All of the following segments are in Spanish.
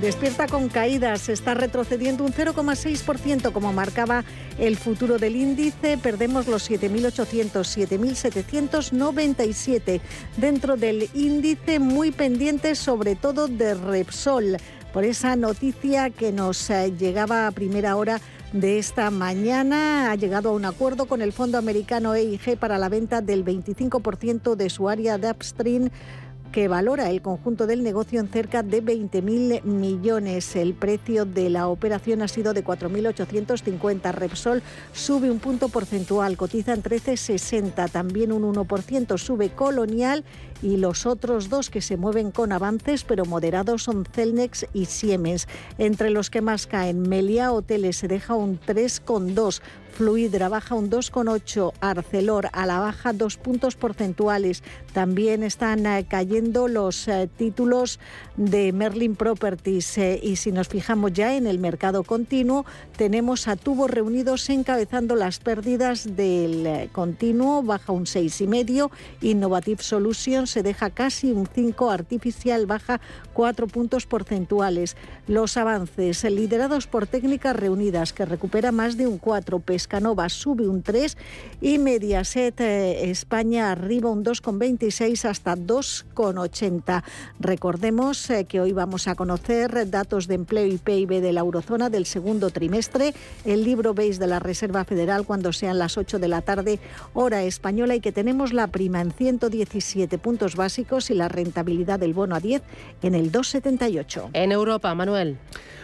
Despierta con caídas, está retrocediendo un 0,6% como marcaba el futuro del índice. Perdemos los 7.800, 7.797 dentro del índice, muy pendiente sobre todo de Repsol por esa noticia que nos eh, llegaba a primera hora de esta mañana. Ha llegado a un acuerdo con el fondo americano EIG para la venta del 25% de su área de upstream que valora el conjunto del negocio en cerca de 20.000 millones. El precio de la operación ha sido de 4.850. Repsol sube un punto porcentual, cotiza en 13,60, también un 1%. Sube Colonial y los otros dos que se mueven con avances pero moderados son Celnex y Siemens. Entre los que más caen, Melia Hoteles se deja un 3,2. Fluidra baja un 2,8, Arcelor a la baja dos puntos porcentuales. También están eh, cayendo los eh, títulos de Merlin Properties eh, y si nos fijamos ya en el mercado continuo, tenemos a tubos reunidos encabezando las pérdidas del continuo, baja un 6,5, Innovative Solutions se deja casi un 5, Artificial baja 4 puntos porcentuales. Los avances liderados por técnicas reunidas que recupera más de un 4, Pescanova sube un 3 y Mediaset eh, España arriba un 2,26 hasta 2,80. Recordemos que hoy vamos a conocer datos de empleo y PIB de la eurozona del segundo trimestre. El libro veis de la Reserva Federal cuando sean las 8 de la tarde, hora española, y que tenemos la prima en 117 puntos básicos y la rentabilidad del bono a 10 en el 2,78. En Europa, Manuel.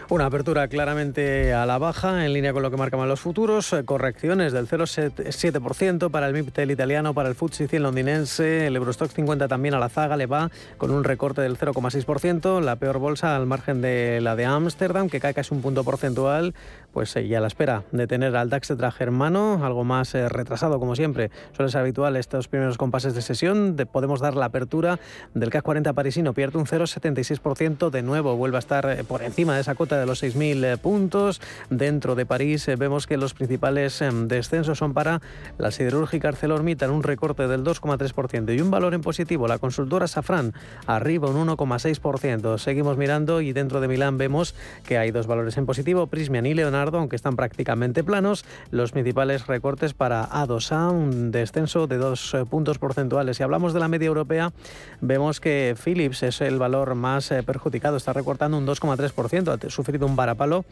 Una apertura claramente a la baja, en línea con lo que marcaban los futuros. Eh, correcciones del 0,7% para el MIPTEL italiano, para el FTSE 100 londinense. El Eurostock 50 también a la zaga le va con un recorte del 0,6%. La peor bolsa al margen de la de Ámsterdam, que cae casi un punto porcentual. Pues eh, ya a la espera de tener al DAX germano, algo más eh, retrasado como siempre. Suele ser habitual estos primeros compases de sesión. podemos dar la apertura del CAC 40 parisino. Pierde un 0,76% de nuevo. Vuelve a estar por encima de esa cota de los 6.000 eh, puntos. Dentro de París eh, vemos que los principales descensos son para la siderúrgica ArcelorMittal, un recorte del 2,3% y un valor en positivo, la consultora Safran, arriba un 1,6%. Seguimos mirando y dentro de Milán vemos que hay dos valores en positivo, Prismian y Leonardo, aunque están prácticamente planos. Los principales recortes para A2A, un descenso de dos eh, puntos porcentuales. Si hablamos de la media europea, vemos que Philips es el valor más perjudicado, está recortando un 2,3%, sufrido un varapalo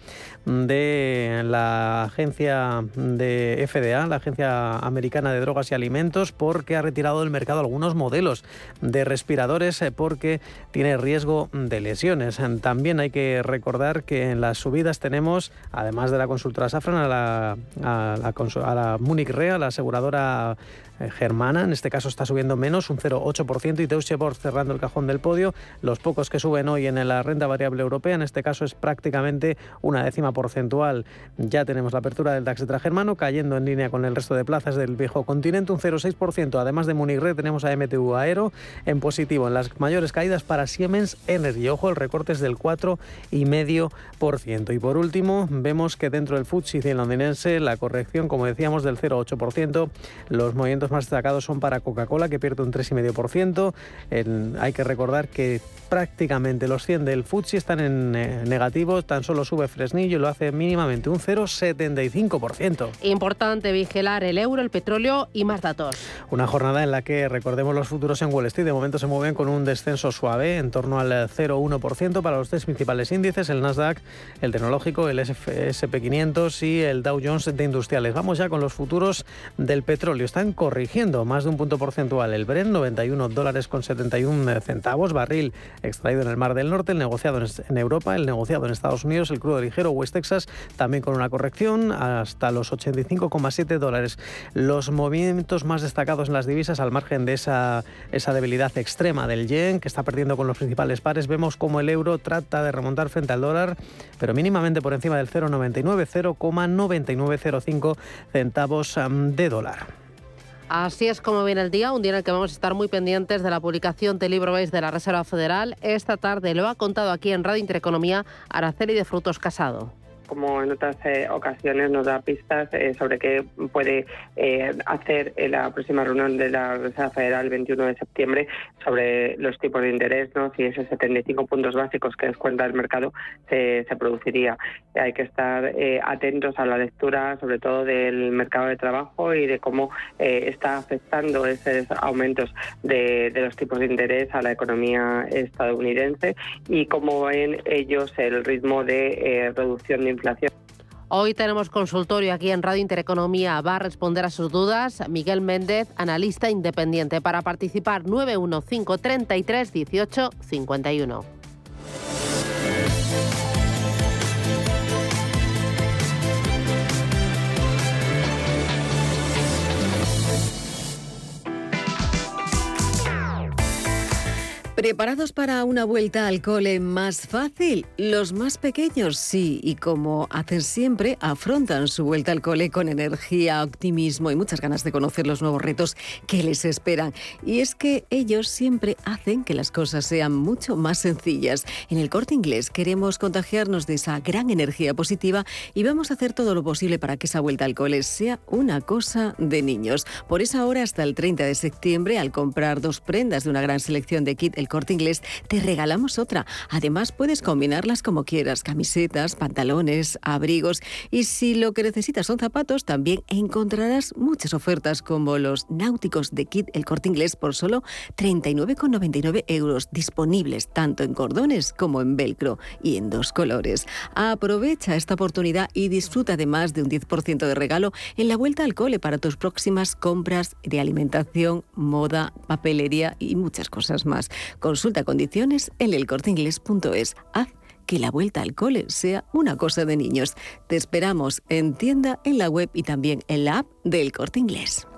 de la agencia de FDA, la Agencia Americana de Drogas y Alimentos, porque ha retirado del mercado algunos modelos de respiradores eh, porque tiene riesgo de lesiones. También hay que recordar que en las subidas tenemos, además de la consultora Safran, a la, a la, a la Munich Re, la aseguradora eh, germana, en este caso está subiendo menos, un 0,8% y Deutsche Börse cerrando el cajón del podio. Los pocos que suben hoy en la renta variable europea, en este caso es prácticamente una décima porcentual. Ya tenemos la apertura del DAX germano cayendo en línea con el resto de plazas del viejo continente, un 0,6%. Además de Munich Re tenemos a MTU Aero en positivo. En las mayores caídas para Siemens Energy. Ojo, el recorte es del 4,5%. Y por último, vemos que dentro del FTSE londinense la corrección, como decíamos, del 0,8%. Los movimientos más destacados son para Coca-Cola, que pierde un 3,5%. hay que recordar que prácticamente los 100 del Futsi están en eh, negativo, tan solo sube Fresnillo y lo hace mínimamente un 0,75%. Importante vigilar el euro, el petróleo y más datos. Una jornada en la que recordemos los futuros en Wall Street de momento se mueven con un descenso suave en torno al 0,1% para los tres principales índices, el Nasdaq, el tecnológico, el SP500 y el Dow Jones de industriales. Vamos ya con los futuros del petróleo. Están corrigiendo más de un punto porcentual. El Brent 91 dólares con 71 centavos barril extraído en el Mar del Norte, el negociado en Europa, el negociado en Estados Unidos, el crudo ligero West Texas, también con una corrección hasta los 85,7 dólares. Los movimientos más destacados en las divisas, al margen de esa, esa debilidad extrema del yen, que está perdiendo con los principales pares, vemos como el euro trata de remontar frente al dólar, pero mínimamente por encima del 0,90 0,99, 0,9905 centavos de dólar. Así es como viene el día, un día en el que vamos a estar muy pendientes de la publicación del libro BES de la Reserva Federal. Esta tarde lo ha contado aquí en Radio Intereconomía Araceli de Frutos Casado como en otras eh, ocasiones, nos da pistas eh, sobre qué puede eh, hacer la próxima reunión de la Reserva Federal el 21 de septiembre sobre los tipos de interés, ¿no? si esos 75 puntos básicos que descuenta el mercado se, se produciría. Hay que estar atentos a la lectura, sobre todo del mercado de trabajo y de cómo está afectando esos aumentos de los tipos de interés a la economía estadounidense y cómo ven ellos el ritmo de reducción de inflación. Hoy tenemos consultorio aquí en Radio Intereconomía. Va a responder a sus dudas Miguel Méndez, analista independiente. Para participar, 91533 18 51. ¿Preparados para una vuelta al cole más fácil? Los más pequeños sí, y como hacen siempre, afrontan su vuelta al cole con energía, optimismo y muchas ganas de conocer los nuevos retos que les esperan. Y es que ellos siempre hacen que las cosas sean mucho más sencillas. En el corte inglés queremos contagiarnos de esa gran energía positiva y vamos a hacer todo lo posible para que esa vuelta al cole sea una cosa de niños. Por esa hora, hasta el 30 de septiembre, al comprar dos prendas de una gran selección de kit, el corte inglés, te regalamos otra. Además, puedes combinarlas como quieras, camisetas, pantalones, abrigos. Y si lo que necesitas son zapatos, también encontrarás muchas ofertas como los náuticos de Kit El Corte Inglés por solo 39,99 euros, disponibles tanto en cordones como en velcro y en dos colores. Aprovecha esta oportunidad y disfruta de más de un 10% de regalo en la vuelta al cole para tus próximas compras de alimentación, moda, papelería y muchas cosas más. Consulta condiciones en elcorteingles.es. Haz que la vuelta al cole sea una cosa de niños. Te esperamos en tienda, en la web y también en la app del Corte Inglés.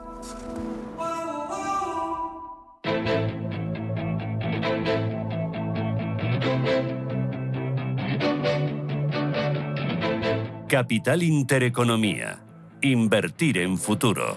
Capital Intereconomía. Invertir en futuro.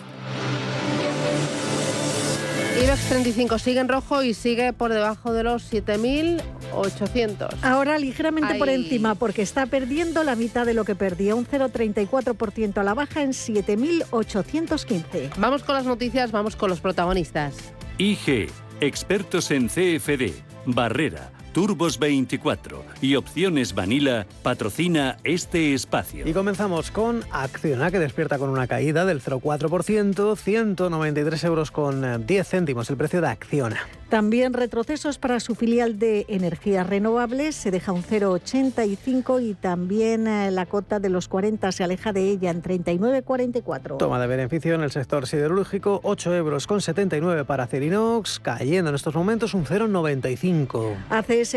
IBEX 35 sigue en rojo y sigue por debajo de los 7.800. Ahora ligeramente por encima porque está perdiendo la mitad de lo que perdía, un 0,34% a la baja en 7.815. Vamos con las noticias, vamos con los protagonistas. IG, expertos en CFD, Barrera Turbos 24 y Opciones Vanilla patrocina este espacio. Y comenzamos con Acciona, que despierta con una caída del 0,4%, 193 euros con 10 céntimos el precio de Acciona. También retrocesos para su filial de energías renovables, se deja un 0,85 y también eh, la cota de los 40 se aleja de ella en 39,44. Toma de beneficio en el sector siderúrgico, 8 euros con 79 para Cerinox, cayendo en estos momentos un 0,95.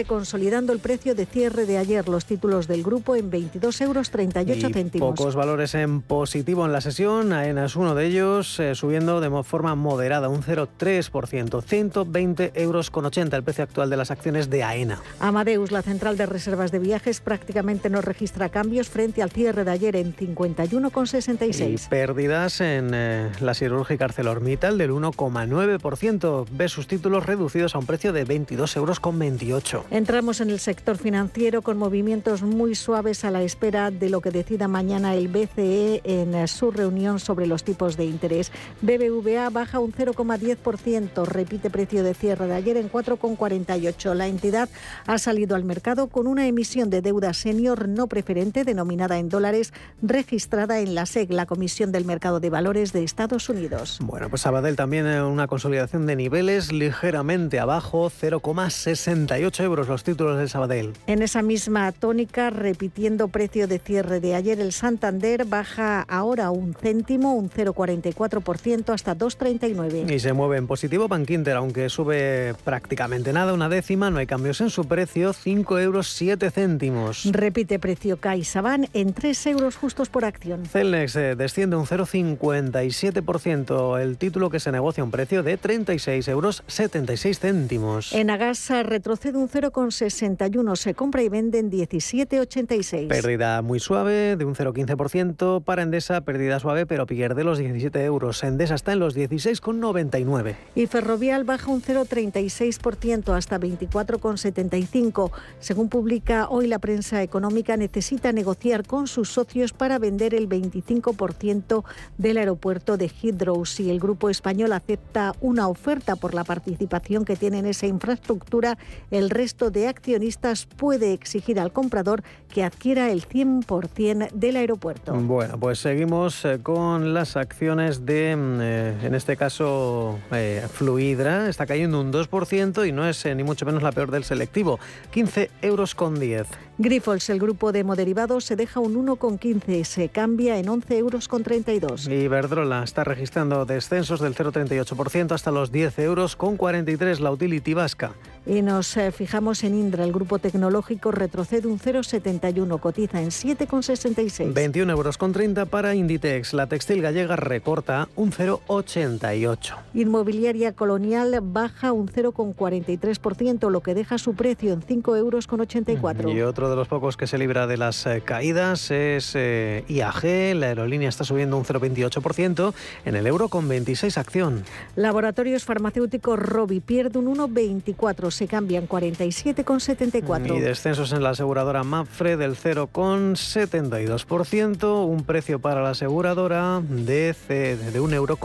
Consolidando el precio de cierre de ayer, los títulos del grupo en 22 euros 38 céntimos. Pocos valores en positivo en la sesión, AENA es uno de ellos, eh, subiendo de forma moderada un 0,3%, 120 euros con 80 el precio actual de las acciones de AENA. Amadeus, la central de reservas de viajes, prácticamente no registra cambios frente al cierre de ayer en 51,66. Y pérdidas en eh, la siderúrgica ArcelorMittal del 1,9%. Ve sus títulos reducidos a un precio de 22 euros con 28. Entramos en el sector financiero con movimientos muy suaves a la espera de lo que decida mañana el BCE en eh, su reunión sobre los tipos de interés. BBVA baja un 0,10%, repite precio de cierre de ayer en 4,48. La entidad ha salido al mercado con una emisión de deuda senior no preferente denominada en dólares registrada en la SEC, la Comisión del Mercado de Valores de Estados Unidos. Bueno, pues Sabadell también en una consolidación de niveles ligeramente abajo, 0,68 euros los títulos del Sabadell. En esa misma tónica, repitiendo precio de cierre de ayer, el Santander baja ahora un céntimo, un 0,44% hasta 2,39. Y se mueve en positivo Bankinter, aunque sube prácticamente nada, una décima, no hay cambios en su precio, 5 euros 7 céntimos. Repite precio CaixaBank en 3 euros justos por acción. Celnex eh, desciende un 0,57%, el título que se negocia a un precio de 36 euros 76 céntimos. En Agasa retrocede un 0,61. Se compra y vende en 17,86. Pérdida muy suave de un 0,15%. Para Endesa, pérdida suave, pero pierde los 17 euros. Endesa está en los 16,99. Y Ferrovial baja un 0,36% hasta 24,75. Según publica hoy la prensa económica, necesita negociar con sus socios para vender el 25% del aeropuerto de Heathrow. Si el grupo español acepta una oferta por la participación que tiene en esa infraestructura, el resto de accionistas puede exigir al comprador que adquiera el 100% del aeropuerto. Bueno, pues seguimos eh, con las acciones de, mm, eh, en este caso, eh, Fluidra. Está cayendo un 2% y no es ni mucho menos la peor del selectivo. 15 euros con 10. Grifols, el grupo de moderivados, se deja un 1,15, se cambia en 11 euros con 32. Y Verdrola está registrando descensos del 0,38% hasta los 10 euros con 43 la utility vasca. Y nos eh, fijamos en Indra, el grupo tecnológico retrocede un 0,71, cotiza en 7,66. 21 euros con 30 para Inditex, la textil gallega recorta un 0,88. Inmobiliaria colonial baja un 0,43%, lo que deja su precio en 5 euros con 84. Y otro de los pocos que se libra de las eh, caídas es eh, IAG, la aerolínea está subiendo un 0,28% en el euro con 26 acción. Laboratorios farmacéuticos Robi pierde un 1,24 se cambian 47,74. Y descensos en la aseguradora Mapfre del 0,72%, un precio para la aseguradora de, de 1,62 euro.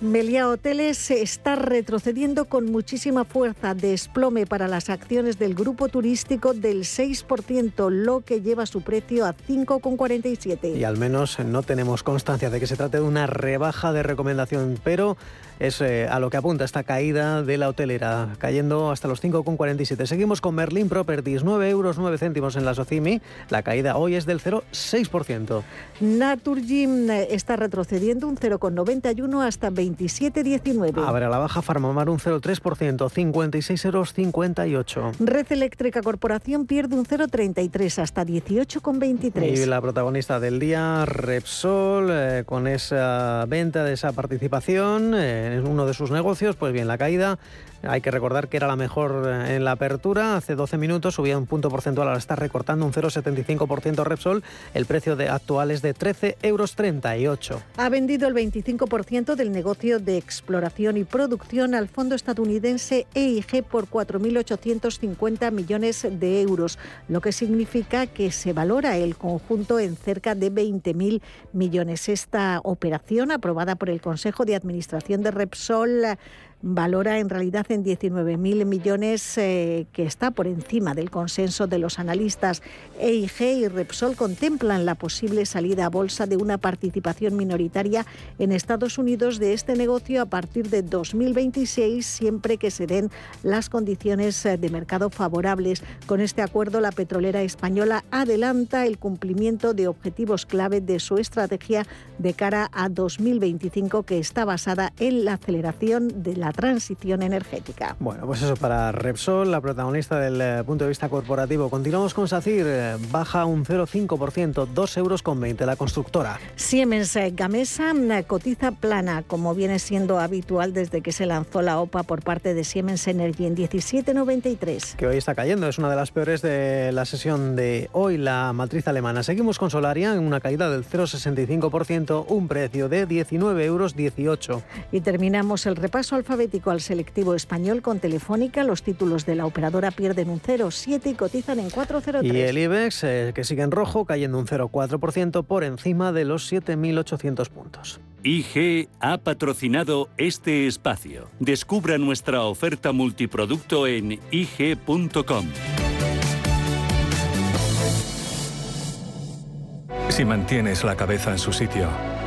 Melia Hoteles está retrocediendo con muchísima fuerza, desplome para las acciones del grupo turístico del 6%, lo que lleva su precio a 5,47. Y al menos no tenemos constancia de que se trate de una rebaja de recomendación, pero es eh, a lo que apunta esta caída de la hotelera, cayendo hasta los 5,47. Seguimos con Merlin Properties, 9 euros 9 céntimos en la Socimi. La caída hoy es del 0,6%. Naturgym eh, está retrocediendo un 0,91 hasta 27,19. Abre a la baja Farmamar un 0,3%, 56 euros 58. Red Eléctrica Corporación pierde un 0,33 hasta 18,23. Y la protagonista del día, Repsol, eh, con esa venta de esa participación en uno de sus negocios, pues bien, la caída hay que recordar que era la mejor eh, en la apertura. Hace 12 minutos subía un punto porcentual, ahora está recortando un 0,75% Repsol. El precio de actual es de 13,38 euros. Ha vendido el 25% del negocio de exploración y producción al fondo estadounidense EIG por 4.850 millones de euros, lo que significa que se valora el conjunto en cerca de 20.000 millones. Esta operación, aprobada por el Consejo de Administración de Repsol, valora en realidad en 19.000 millones, eh, que está por encima del consenso de los analistas. EIG y Repsol contemplan la posible salida a bolsa de una participación minoritaria en Estados Unidos de este negocio a partir de 2026, siempre que se den las condiciones eh, de mercado favorables. Con este acuerdo, la petrolera española adelanta el cumplimiento de objetivos clave de su estrategia de cara a 2025, que está basada en la aceleración de la transición energética. Bueno, pues eso para Repsol, la protagonista del eh, punto de vista corporativo. Continuamos con SACIR, eh, baja un 0,5%, 2 euros con 20 la constructora. Siemens eh, Gamesa cotiza plana, como viene siendo habitual desde que se lanzó la OPA por parte de Siemens Energy en 17,93. Que hoy está cayendo, es una de las peores de la sesión de hoy, la matriz alemana. Seguimos con Solaria en una caída del 0,65%, un precio de 19,18 euros. Y terminamos el repaso alfabético al selectivo español con Telefónica. Los títulos de la operadora pierden un 0,7 y cotizan en 4,03. Y el IBEX, eh, que sigue en rojo, cayendo un 0,4% por encima de los 7.800 puntos. IG ha patrocinado este espacio. Descubra nuestra oferta multiproducto en IG.com. Si mantienes la cabeza en su sitio,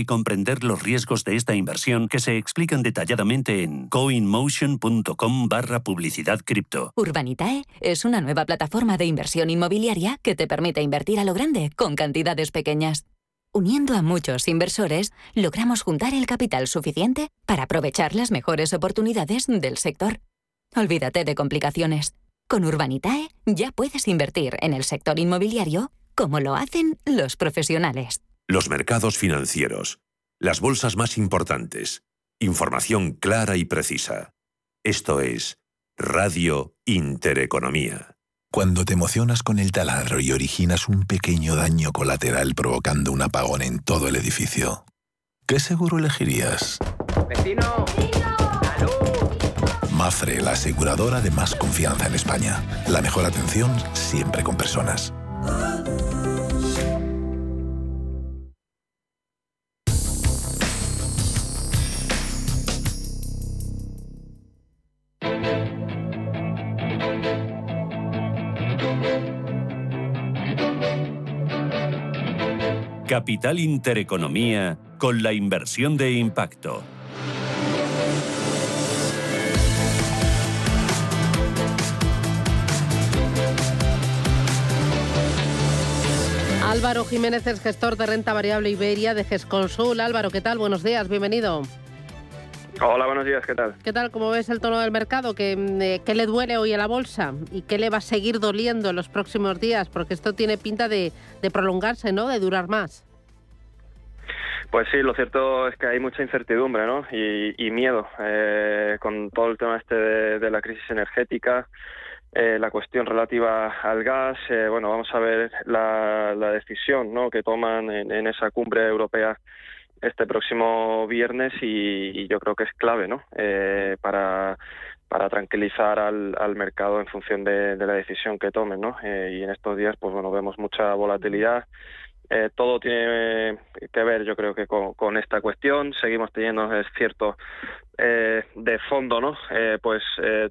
y comprender los riesgos de esta inversión que se explican detalladamente en coinmotion.com barra publicidad cripto. Urbanitae es una nueva plataforma de inversión inmobiliaria que te permite invertir a lo grande con cantidades pequeñas. Uniendo a muchos inversores, logramos juntar el capital suficiente para aprovechar las mejores oportunidades del sector. Olvídate de complicaciones. Con Urbanitae ya puedes invertir en el sector inmobiliario como lo hacen los profesionales. Los mercados financieros. Las bolsas más importantes. Información clara y precisa. Esto es Radio Intereconomía. Cuando te emocionas con el taladro y originas un pequeño daño colateral provocando un apagón en todo el edificio, ¿qué seguro elegirías? ¡Vecino! Mafre, la aseguradora de más confianza en España. La mejor atención siempre con personas. Capital Intereconomía con la inversión de impacto. Álvaro Jiménez es gestor de renta variable Iberia de GESConsul. Álvaro, ¿qué tal? Buenos días, bienvenido. Hola, buenos días, ¿qué tal? ¿Qué tal? ¿Cómo ves el tono del mercado? ¿Qué, eh, ¿Qué, le duele hoy a la bolsa? ¿Y qué le va a seguir doliendo en los próximos días? Porque esto tiene pinta de, de prolongarse, ¿no? De durar más. Pues sí, lo cierto es que hay mucha incertidumbre ¿no? y, miedo eh, con todo el tema este de, la crisis energética, eh, la cuestión relativa al gas. Eh, bueno, vamos a ver la, decisión ¿no? que toman en, esa cumbre europea este próximo viernes y, yo creo que es clave ¿no? para para tranquilizar al, al mercado en función de, de, la decisión que tomen, ¿no? y en estos días, pues bueno, vemos mucha volatilidad, eh, todo tiene que ver, yo creo que con, esta cuestión. Seguimos teniendo, es cierto, eh, de fondo, ¿no? Eh, pues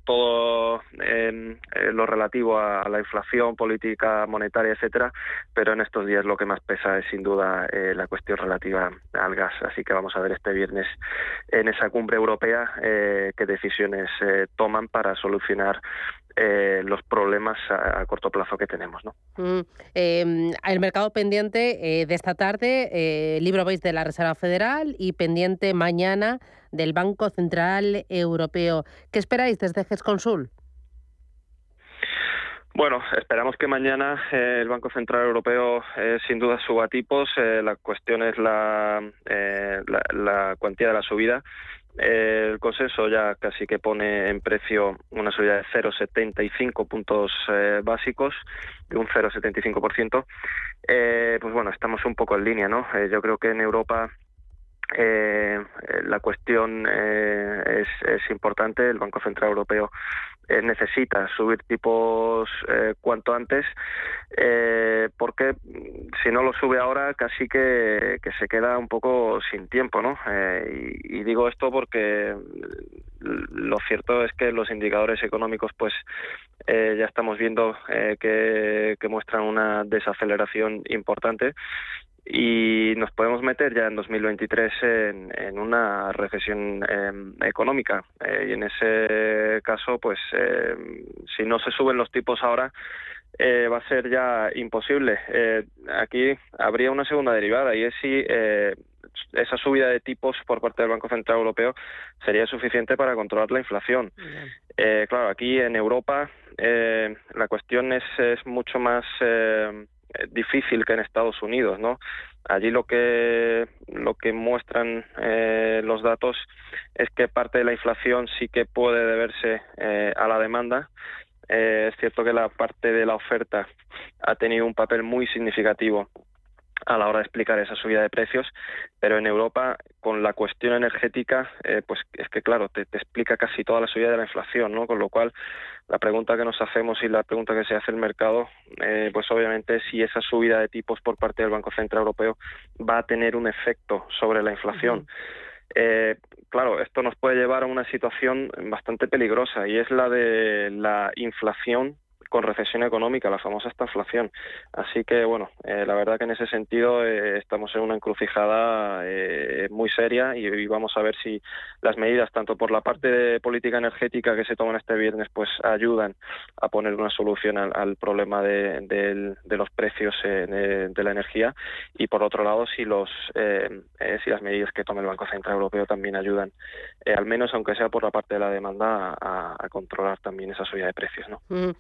todo lo relativo a, la inflación, política monetaria, etcétera. Pero en estos días lo que más pesa es sin duda la cuestión relativa al gas. Así que vamos a ver este viernes en esa cumbre europea qué decisiones toman para solucionar eh, los problemas a, corto plazo que tenemos. ¿no? Mm, em, el mercado pendiente eh, de esta tarde, eh, libro veis de la Reserva Federal y pendiente mañana del Banco Central Europeo. ¿Qué esperáis desde GESConsul? Bueno, esperamos que mañana el Banco Central Europeo sin duda suba tipos. la cuestión es la, la, la, cuantía de la subida el consenso ya casi que pone en precio una subida de 0,75 puntos eh, básicos, de un 0,75%. Eh, pues bueno, estamos un poco en línea, ¿no? Eh, yo creo que en Europa eh, la cuestión es, es, importante. El Banco Central Europeo eh, necesita subir tipos eh, cuanto antes, eh, porque si no lo sube ahora casi que, se queda un poco sin tiempo, ¿no? Y, digo esto porque lo cierto es que los indicadores económicos, pues ya estamos viendo que, que muestran una desaceleración importante y nos podemos meter ya en 2023 en, en una recesión em, económica eh, y en ese caso pues em, si no se suben los tipos ahora eh, va a ser ya imposible. Eh, aquí habría una segunda derivada y es si esa subida de tipos por parte del Banco Central Europeo sería suficiente para controlar la inflación. claro, aquí en Europa la cuestión es, es mucho más eh, difícil que en Estados Unidos, ¿no? Allí lo que lo que muestran eh, los datos es que parte de la inflación sí que puede deberse eh, a la demanda. es cierto que la parte de la oferta ha tenido un papel muy significativo a la hora de explicar esa subida de precios, pero en Europa con la cuestión energética, pues es que claro, te, te, explica casi toda la subida de la inflación, ¿no? Con lo cual la pregunta que nos hacemos y la pregunta que se hace el mercado, eh, pues obviamente es si esa subida de tipos por parte del Banco Central Europeo va a tener un efecto sobre la inflación. Eh, claro, esto nos puede llevar a una situación bastante peligrosa y es la de la inflación con recesión económica, la famosa inflación. Así que, bueno, eh, la verdad que en ese sentido eh, estamos en una encrucijada eh, muy seria y, vamos a ver si las medidas, tanto por la parte de política energética que se toman este viernes, pues ayudan a poner una solución al, problema de, los precios de, la energía y, por otro lado, si, los, si las medidas que tome el Banco Central Europeo también ayudan, al menos aunque sea por la parte de la demanda, a, controlar también esa subida de precios. ¿no? Mm,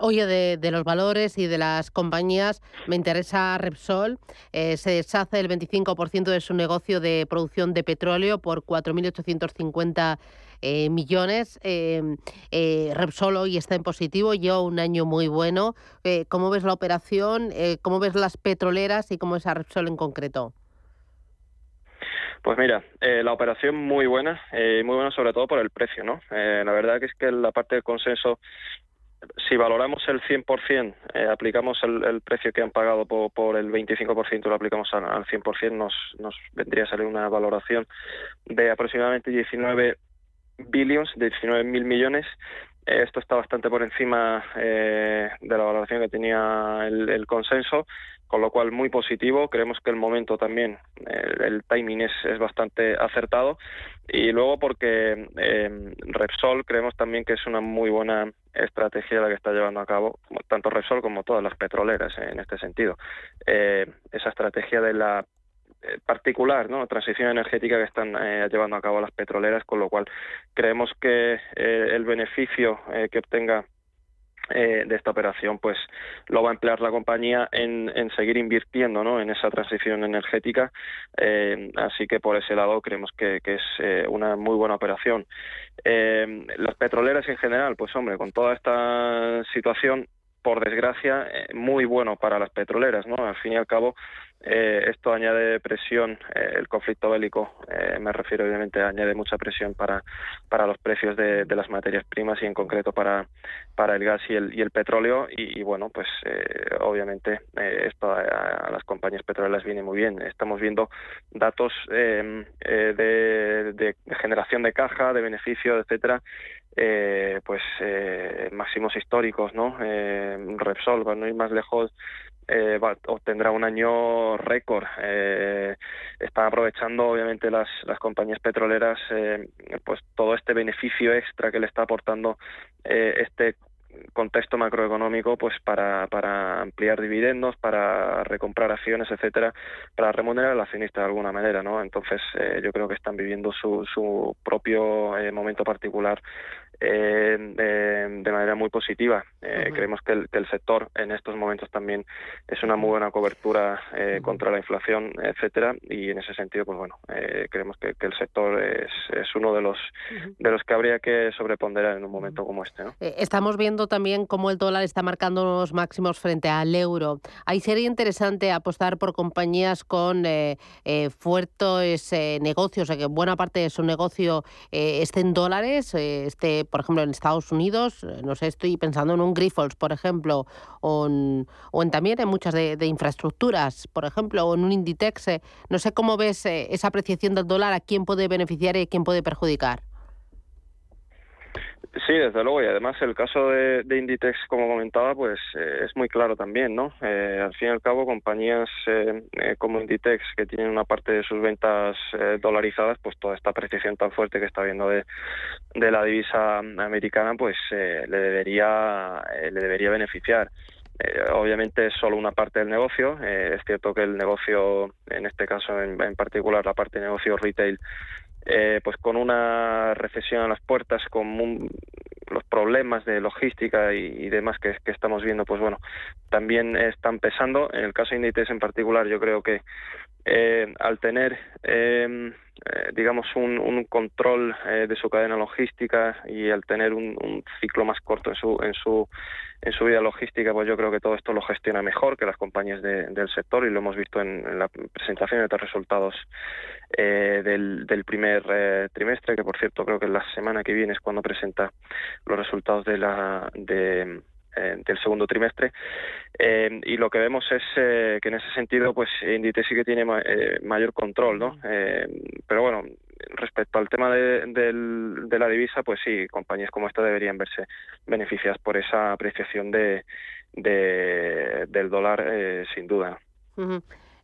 oye, de, los valores y de las compañías, me interesa Repsol. Eh, se deshace el 25% de su negocio de producción de petróleo por 4.850 eh, millones. Em, eh, Repsol hoy está en positivo, lleva un año muy bueno. ¿Cómo ves la operación? ¿Cómo ves las petroleras y cómo es a Repsol en concreto? Pues mira, la operación muy buena, muy buena sobre todo por el precio, ¿no? la verdad que es que la parte del consenso si valoramos el 100%, eh, aplicamos el, precio que han pagado por, el 25%, lo aplicamos al, al 100%, nos, nos vendría a salir una valoración de aproximadamente 19 billions, de 19 mil millones. Eh, esto está bastante por encima eh, de la valoración que tenía el consenso con lo cual muy positivo. Creemos que el momento también, el, timing es, es, bastante acertado. Y luego porque eh, Repsol creemos también que es una muy buena estrategia la que está llevando a cabo tanto Repsol como todas las petroleras en este sentido. Eh, esa estrategia de la eh, particular, ¿no? transición energética que están llevando a cabo las petroleras, con lo cual creemos que el beneficio que obtenga eh, de esta operación, pues lo va a emplear la compañía en, en seguir invirtiendo ¿no? en esa transición energética. Eh, así que por ese lado creemos que, que es eh, una muy buena operación. las petroleras en general, pues hombre, con toda esta situación, por desgracia, muy bueno para las petroleras, ¿no? Al fin y al cabo, eh, esto añade presión, eh, el conflicto bélico, eh, me refiero obviamente, añade mucha presión para, para los precios de, de las materias primas y en concreto para, para el gas y el, y el petróleo. Y, bueno, pues obviamente esto a, las compañías petroleras viene muy bien. Estamos viendo datos de, de, generación de caja, de beneficio, etcétera, pues máximos históricos, ¿no? Repsol, para no ir más lejos, eh, obtendrá un año récord. Eh, están aprovechando, obviamente, las, las compañías petroleras, eh, pues todo este beneficio extra que le está aportando eh, este contexto macroeconómico pues para, para ampliar dividendos, para recomprar acciones, etcétera, para remunerar al accionista de alguna manera, ¿no? Entonces eh, yo creo que están viviendo su, su propio eh, momento particular eh, de, manera muy positiva. Eh, creemos que el, que el, sector en estos momentos también es una muy buena cobertura eh, contra la inflación, etcétera, y en ese sentido, pues bueno, creemos que, que, el sector es, es uno de los de los que habría que sobreponderar en un momento como este. ¿no? Estamos viendo también cómo el dólar está marcando unos máximos frente al euro. Ahí sería interesante apostar por compañías con fuertes negocios, o sea, que buena parte de su negocio esté en dólares, esté por ejemplo, en Estados Unidos, eh, no sé, estoy pensando en un Grifols, por ejemplo, o en, o en también en muchas de, infraestructuras, por ejemplo, o en un Inditex. Eh, no sé cómo ves eh, esa apreciación del dólar, a quién puede beneficiar y a quién puede perjudicar. Sí, desde luego, y además el caso de, Inditex, como comentaba, pues eh, es muy claro también, ¿no? Eh, al fin y al cabo, compañías eh, como Inditex, que tienen una parte de sus ventas dolarizadas, pues toda esta apreciación tan fuerte que está viendo de, de la divisa americana, pues le debería le debería beneficiar. obviamente es solo una parte del negocio. es cierto que el negocio, en este caso en, en particular la parte de negocio retail, eh, pues con una recesión a las puertas, con los problemas de logística y, demás que, estamos viendo, pues bueno, también están pesando. En el caso de Inditex en particular, yo creo que eh, al tener, em, eh, digamos, un, control de su cadena logística y al tener un, ciclo más corto en su, en su en su vida logística, pues yo creo que todo esto lo gestiona mejor que las compañías del sector y lo hemos visto en, la presentación de los resultados eh, del, primer eh, trimestre, que por cierto creo que la semana que viene es cuando presenta los resultados de la de, eh, del segundo trimestre y lo que vemos es que en ese sentido pues Inditex sí que tiene mayor control no pero bueno respecto al tema de, de, la divisa, pues sí, compañías como esta deberían verse beneficiadas por esa apreciación de, del dólar, eh, sin duda.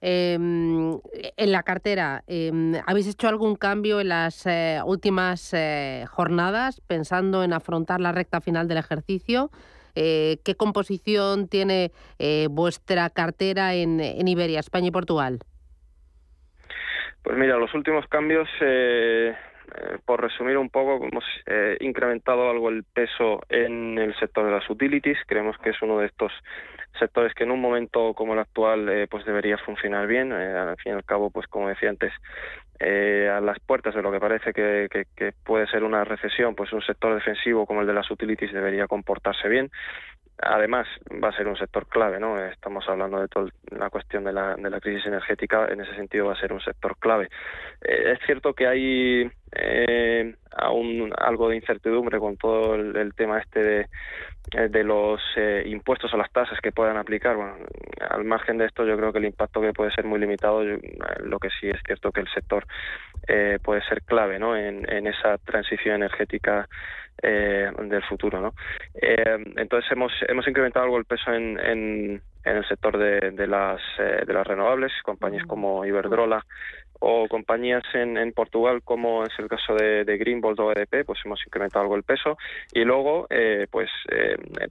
Em, en la cartera, em, ¿habéis hecho algún cambio en las eh, últimas eh, jornadas pensando en afrontar la recta final del ejercicio? ¿Qué composición tiene vuestra cartera en, en Iberia, España y Portugal? Pues mira, los últimos cambios, eh, eh, por resumir un poco, hemos eh, incrementado algo el peso en el sector de las utilities. Creemos que es uno de estos sectores que en un momento como el actual pues debería funcionar bien. al fin y al cabo, pues como decía antes, a las puertas de lo que parece que, que, puede ser una recesión, pues un sector defensivo como el de las utilities debería comportarse bien. Además, va a ser un sector clave, ¿no? Estamos hablando de toda la cuestión de la, de la crisis energética, en ese sentido va a ser un sector clave. Eh, es cierto que hay eh, aún algo de incertidumbre con todo el, tema este de, eh, de los eh, impuestos o las tasas que puedan aplicar. Bueno, al margen de esto, yo creo que el impacto que puede ser muy limitado. lo que sí es cierto que el sector puede ser clave, ¿no? En, en esa transición energética eh, del futuro. ¿no? Eh, entonces hemos, hemos incrementado algo el peso en, en, el sector de, de las, eh, de las renovables, compañías como Iberdrola o compañías en, en Portugal como es el caso de, de Greenbolt o EDP, pues hemos incrementado algo el peso y luego pues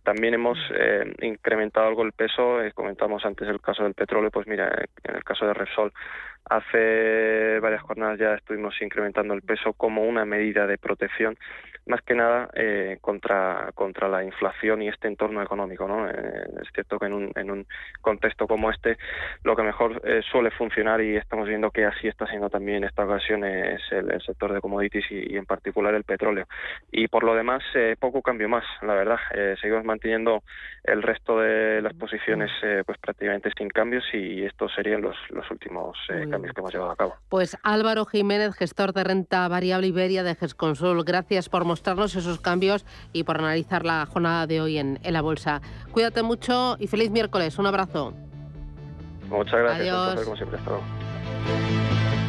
también hemos incrementado algo el peso, comentamos antes el caso del petróleo, pues mira, en el caso de Repsol hace varias jornadas ya estuvimos incrementando el peso como una medida de protección más que nada eh, contra, contra la inflación y este entorno económico. ¿no? Eh, es cierto que en un, en un contexto como este lo que mejor eh, suele funcionar y estamos viendo que así está siendo también en esta ocasión es el, sector de commodities y, en particular el petróleo. Y por lo demás, poco cambio más, la verdad. seguimos manteniendo el resto de las posiciones pues prácticamente sin cambios y estos serían los, los últimos cambios que hemos llevado a cabo. Pues Álvaro Jiménez, gestor de renta variable Iberia de GESConsul, gracias por mostrarnos esos cambios y por analizar la jornada de hoy en, la bolsa. Cuídate mucho y feliz miércoles. Un abrazo. Muchas gracias. como siempre.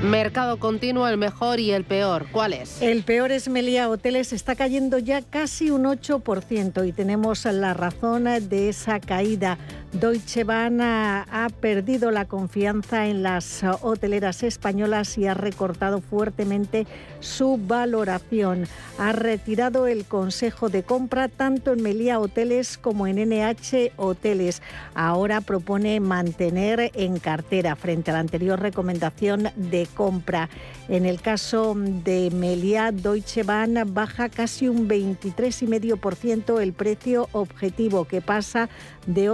Mercado continuo, el mejor y el peor. ¿Cuál es? El peor es Melia Hoteles, está cayendo ya casi un 8% y tenemos la razón de esa caída. Deutsche Bahn ha perdido la confianza en las hoteleras españolas y ha recortado fuertemente su valoración. Ha retirado el consejo de compra tanto en Melia Hoteles como en NH Hoteles. Ahora propone mantener en cartera frente a la anterior recomendación de compra. En el caso de Melia, Deutsche Bahn baja casi un 23,5% el precio objetivo, que pasa de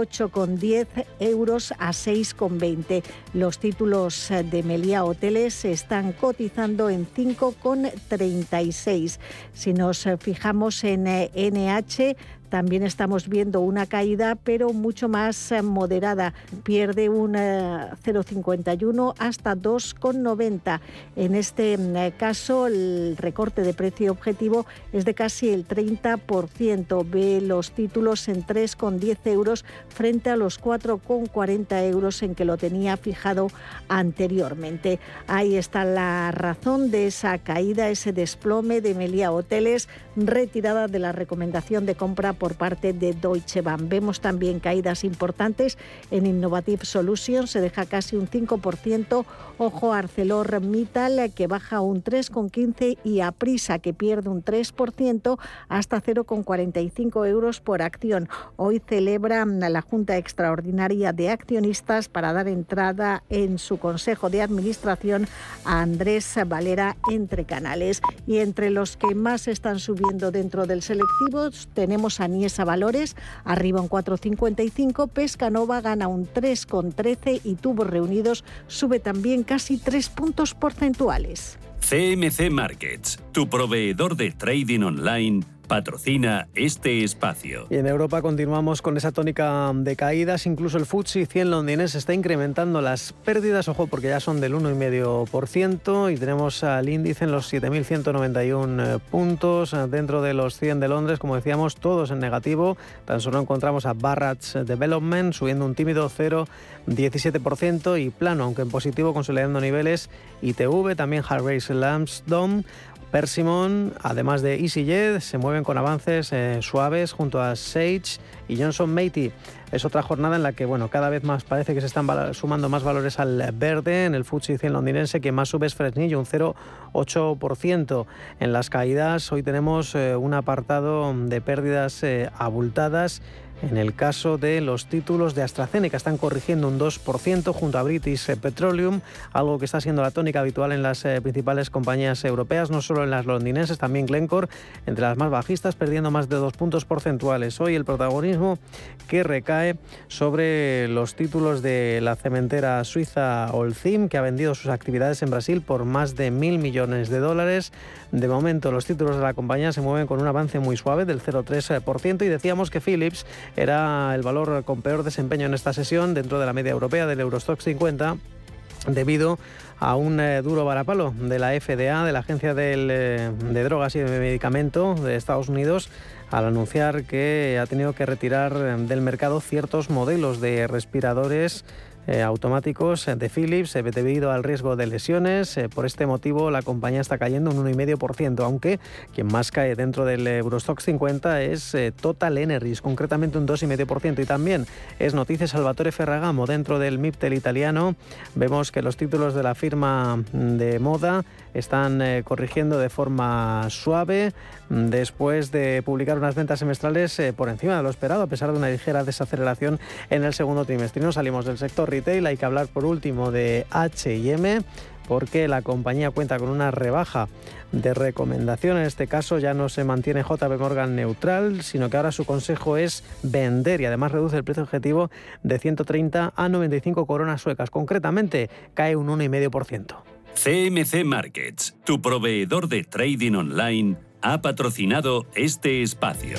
8,10 euros a 6,20. Los títulos de Melia Hoteles están cotizando en 5,36. Si nos fijamos en NH, también estamos viendo una caída, pero mucho más eh, moderada. Pierde un 0,51 hasta 2,90. En este mm, caso, el recorte de precio objetivo es de casi el 30%. Ve los títulos en 3,10 euros frente a los 4,40 euros en que lo tenía fijado anteriormente. Ahí está la razón de esa caída, ese desplome de Melia Hoteles, retirada de la recomendación de compra por parte de Deutsche Bank. Vemos también caídas importantes en Innovative Solutions, se deja casi un 5%. Ojo ArcelorMittal, que baja un 3,15 y Aprisa, que pierde un 3% hasta 0,45 euros por acción. Hoy celebra la Junta Extraordinaria de Accionistas para dar entrada en su Consejo de Administración a Andrés Valera entre canales. Y entre los que más están subiendo dentro del selectivo tenemos a Valores, arriba un 4,55, Pescanova gana un 3,13 y Tubos Reunidos sube también casi 3 puntos porcentuales. CMC Markets, tu proveedor de trading online patrocina este espacio. Y en Europa continuamos con esa tónica de caídas. Incluso el FTSE 100 londinense está incrementando las pérdidas, ojo, porque ya son del 1,5% y tenemos al índice en los 7.191 puntos. Dentro de los 100 de Londres, como decíamos, todos en negativo. Tan solo encontramos a Barrats Development subiendo un tímido 0,17% y plano, aunque en positivo, consolidando niveles. ITV, también Hargraves Lansdowne Persimmon, además de EasyJet, se mueven con avances eh, suaves junto a Sage y Johnson Matey. Es otra jornada en la que bueno, cada vez más parece que se están sumando más valores al verde. En el FTSE 100 londinense, que más sube es Fresnillo, un 0,8%. En las caídas, hoy tenemos eh, un apartado de pérdidas eh, abultadas en el caso de los títulos de AstraZeneca están corrigiendo un 2% junto a British Petroleum, algo que está siendo la tónica habitual en las eh, principales compañías europeas, no solo en las londinenses, también Glencore, entre las más bajistas, perdiendo más de dos puntos porcentuales. Hoy el protagonismo que recae sobre los títulos de la cementera suiza Olcim, que ha vendido sus actividades en Brasil por más de mil millones de dólares. De momento, los títulos de la compañía se mueven con un avance muy suave del 0,3% y decíamos que Philips era el valor con peor desempeño en esta sesión dentro de la media europea del Eurostock 50 debido a un eh, duro varapalo de la FDA, de la Agencia eh, de Drogas y de Medicamento de Estados Unidos, al anunciar que ha tenido que retirar eh, del mercado ciertos modelos de respiradores eh, automáticos de Philips eh, debido al riesgo de lesiones. Eh, por este motivo la compañía está cayendo un 1,5%, aunque quien más cae dentro del Eurostock 50 es Total Energies, concretamente un 2,5%. Y también es noticia Salvatore Ferragamo dentro del MIPTEL italiano. Vemos que los títulos de la firma de moda están corrigiendo de forma suave después de publicar unas ventas semestrales por encima de lo esperado, a pesar de una ligera desaceleración en el segundo trimestre. no salimos del sector retail. Hay que hablar por último de HM porque la compañía cuenta con una rebaja de recomendación. En este caso ya no se mantiene JP Morgan neutral, sino que ahora su consejo es vender y además reduce el precio objetivo de 130 a 95 coronas suecas. Concretamente, cae un 1,5%. CMC Markets, tu proveedor de trading online, ha patrocinado este espacio.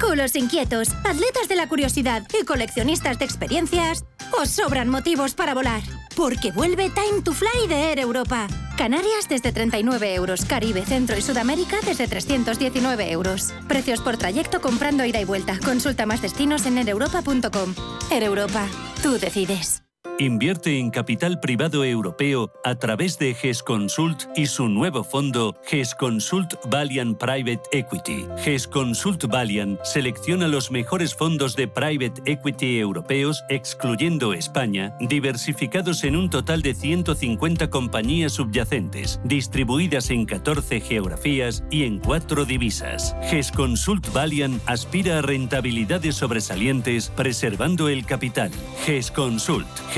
Culos inquietos, atletas de la curiosidad y coleccionistas de experiencias, os sobran motivos para volar. Porque vuelve Time to Fly de Air Europa. Canarias desde 39 euros, Caribe, Centro y Sudamérica desde 319 euros. Precios por trayecto comprando ida y vuelta. Consulta más destinos en ereuropa.com. Air Europa, tú decides. Invierte en capital privado europeo a través de GES Consult y su nuevo fondo GES Consult Valiant Private Equity. GES Consult Valiant selecciona los mejores fondos de private equity europeos, excluyendo España, diversificados en un total de 150 compañías subyacentes, distribuidas en 14 geografías y en 4 divisas. GES Consult Valiant aspira a rentabilidades sobresalientes preservando el capital. GES Consult. GES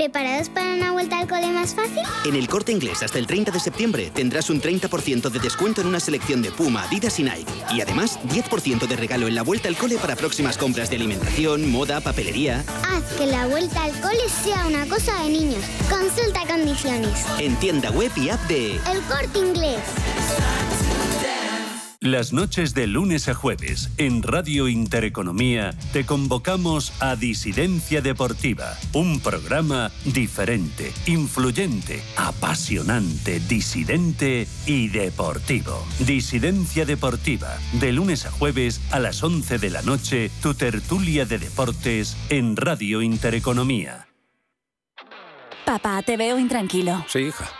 ¿Preparados para una vuelta al cole más fácil? En el corte inglés hasta el 30 de septiembre tendrás un 30% de descuento en una selección de Puma, Adidas y Nike. Y además 10% de regalo en la vuelta al cole para próximas compras de alimentación, moda, papelería. Haz que la vuelta al cole sea una cosa de niños. Consulta condiciones. En tienda web y app de El corte inglés. Las noches de lunes a jueves en Radio Intereconomía te convocamos a Disidencia Deportiva, un programa diferente, influyente, apasionante, disidente y deportivo. Disidencia Deportiva, de lunes a jueves a las 11 de la noche, tu tertulia de deportes en Radio Intereconomía. Papá, te veo intranquilo. Sí, hija.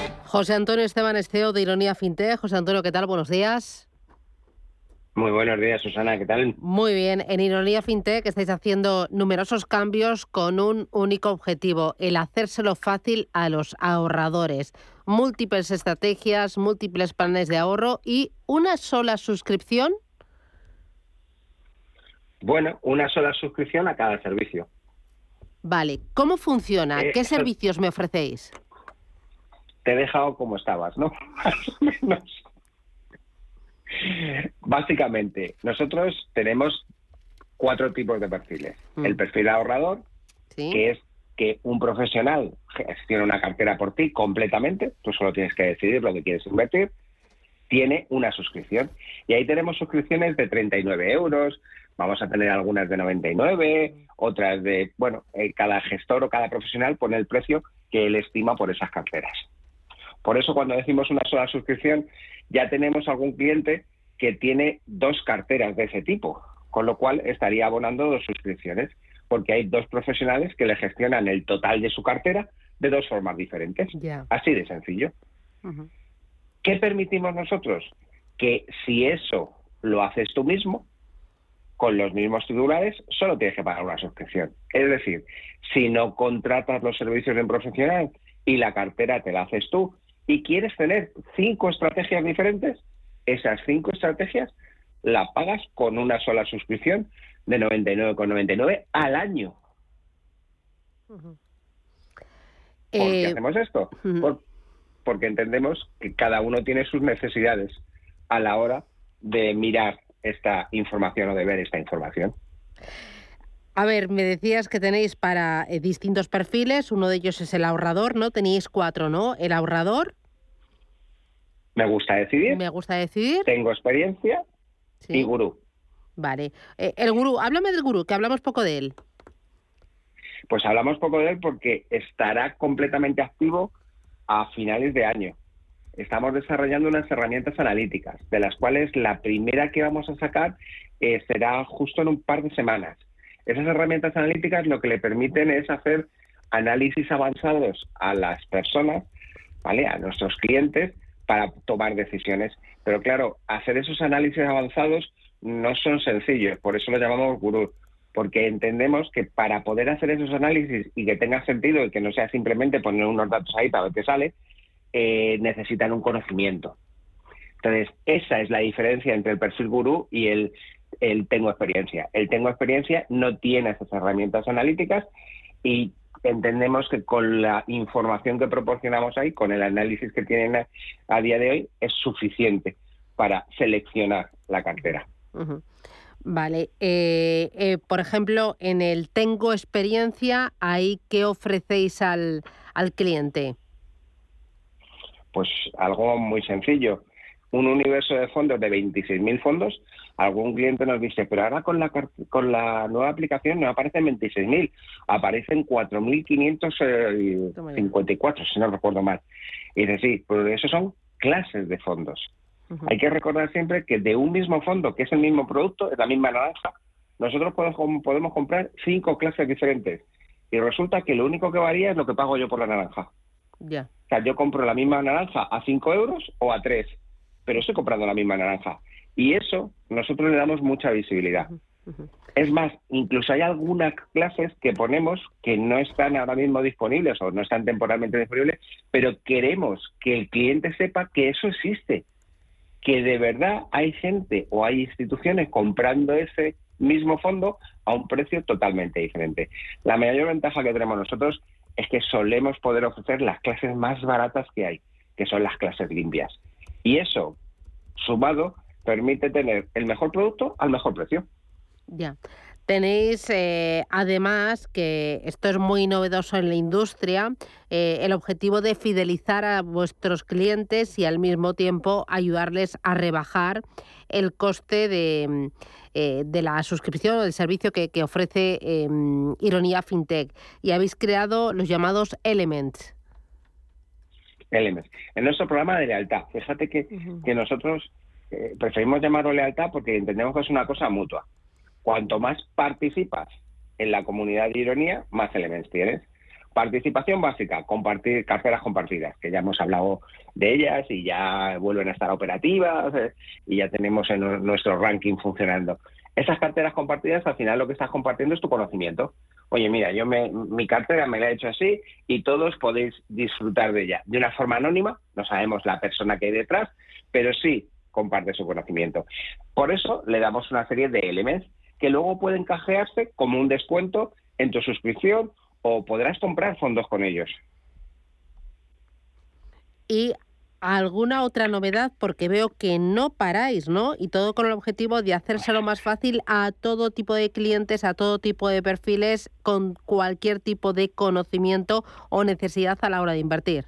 José Antonio Esteban Esteo de Ironía FinTech. José Antonio, ¿qué tal? Buenos días. Muy buenos días, Susana, ¿qué tal? Muy bien. En Ironía FinTech estáis haciendo numerosos cambios con un único objetivo, el hacérselo fácil a los ahorradores. Múltiples estrategias, múltiples planes de ahorro y una sola suscripción. Bueno, una sola suscripción a cada servicio. Vale, ¿cómo funciona? Eh, ¿Qué servicios me ofrecéis? Te he dejado como estabas, ¿no? Más o menos. Básicamente, nosotros tenemos cuatro tipos de perfiles. Mm. El perfil ahorrador, Sí. que es que un profesional gestiona una cartera por ti completamente, tú solo tienes que decidir lo que quieres invertir, tiene una suscripción. Y ahí tenemos suscripciones de 39 euros, vamos a tener algunas de 99, otras de, bueno, eh, cada gestor o cada profesional pone el precio que él estima por esas carteras. Por eso cuando decimos una sola suscripción, ya tenemos algún cliente que tiene dos carteras de ese tipo, con lo cual estaría abonando dos suscripciones, porque hay dos profesionales que le gestionan el total de su cartera de dos formas diferentes. Ya. Así de sencillo. ¿Qué permitimos nosotros? Que si eso lo haces tú mismo, con los mismos titulares, solo tienes que pagar una suscripción. Es decir, si no contratas los servicios de un profesional y la cartera te la haces tú y quieres tener cinco estrategias diferentes, esas cinco estrategias la pagas con una sola suscripción de 99,99 al año. ¿Por qué Eh, hacemos esto? Por- porque entendemos que cada uno tiene sus necesidades a la hora de mirar esta información o de ver esta información. A ver, me decías que tenéis para eh, distintos perfiles, uno de ellos es el ahorrador, ¿no? Tenéis cuatro, ¿no? El ahorrador, Me gusta decidir, me gusta decidir. tengo experiencia Sí. y gurú. Vale. Eh, el gurú, háblame del gurú, que hablamos poco de él. Pues hablamos poco de él porque estará completamente activo a finales de año. Estamos desarrollando unas herramientas analíticas, de las cuales la primera que vamos a sacar eh, será justo en un par de semanas. Esas herramientas analíticas lo que le permiten es hacer análisis avanzados a las personas, ¿vale? A nuestros clientes para tomar decisiones. Pero claro, hacer esos análisis avanzados no son sencillos, por eso lo llamamos gurú, porque entendemos que para poder hacer esos análisis y que tenga sentido y que no sea simplemente poner unos datos ahí para ver qué sale, eh, necesitan un conocimiento. Entonces, esa es la diferencia entre el perfil gurú y el, el tengo experiencia. El tengo experiencia no tiene esas herramientas analíticas y entendemos que con la información que proporcionamos ahí, con el análisis que tienen a, a día de hoy, es suficiente para seleccionar la cartera. Vale. Eh, eh, por ejemplo, en el tengo experiencia, ¿ahí qué ofrecéis al, al cliente? Pues algo muy sencillo. Un universo de fondos de 26.000 fondos. Algún cliente nos dice, pero ahora con la, con la nueva aplicación no aparecen 26.000, aparecen 4.554, si no recuerdo mal. Y dice, sí, pero eso son clases de fondos. Hay que recordar siempre que de un mismo fondo, que es el mismo producto, es la misma naranja, nosotros podemos, podemos comprar cinco clases diferentes. Y resulta que lo único que varía es lo que pago yo por la naranja. Ya. O sea, yo compro la misma naranja a 5 euros o a 3, pero estoy comprando la misma naranja. Y eso nosotros le damos mucha visibilidad. Es más, incluso hay algunas clases que ponemos que no están ahora mismo disponibles o no están temporalmente disponibles, pero queremos que el cliente sepa que eso existe, que de verdad hay gente o hay instituciones comprando ese mismo fondo a un precio totalmente diferente. La mayor ventaja que tenemos nosotros es que solemos poder ofrecer las clases más baratas que hay, que son las clases limpias. Y eso, sumado, permite tener el mejor producto al mejor precio. Ya. Tenéis eh, además, que esto es muy novedoso en la industria, eh, el objetivo de fidelizar a vuestros clientes y al mismo tiempo ayudarles a rebajar el coste de, eh, la suscripción o del servicio que, ofrece em, Ironía FinTech. Y habéis creado los llamados Elements. Elements. En nuestro programa de lealtad, fíjate que, que nosotros preferimos llamarlo lealtad porque entendemos que es una cosa mutua. Cuanto más participas en la comunidad de ironía, más elementos tienes. Participación básica, compartir carteras compartidas, que ya hemos hablado de ellas y ya vuelven a estar operativas eh, y ya tenemos en nuestro ranking funcionando. Esas carteras compartidas, al final lo que estás compartiendo es tu conocimiento. Oye, mira, yo me, mi cartera me la he hecho así y todos podéis disfrutar de ella. De una forma anónima, no sabemos la persona que hay detrás, pero sí comparte su conocimiento. Por eso le damos una serie de elementos que luego pueden cajearse como un descuento en tu suscripción o podrás comprar fondos con ellos. Y alguna otra novedad, porque veo que no paráis, ¿no? Y todo con el objetivo de hacérselo más fácil a todo tipo de clientes, a todo tipo de perfiles, con cualquier tipo de conocimiento o necesidad a la hora de invertir.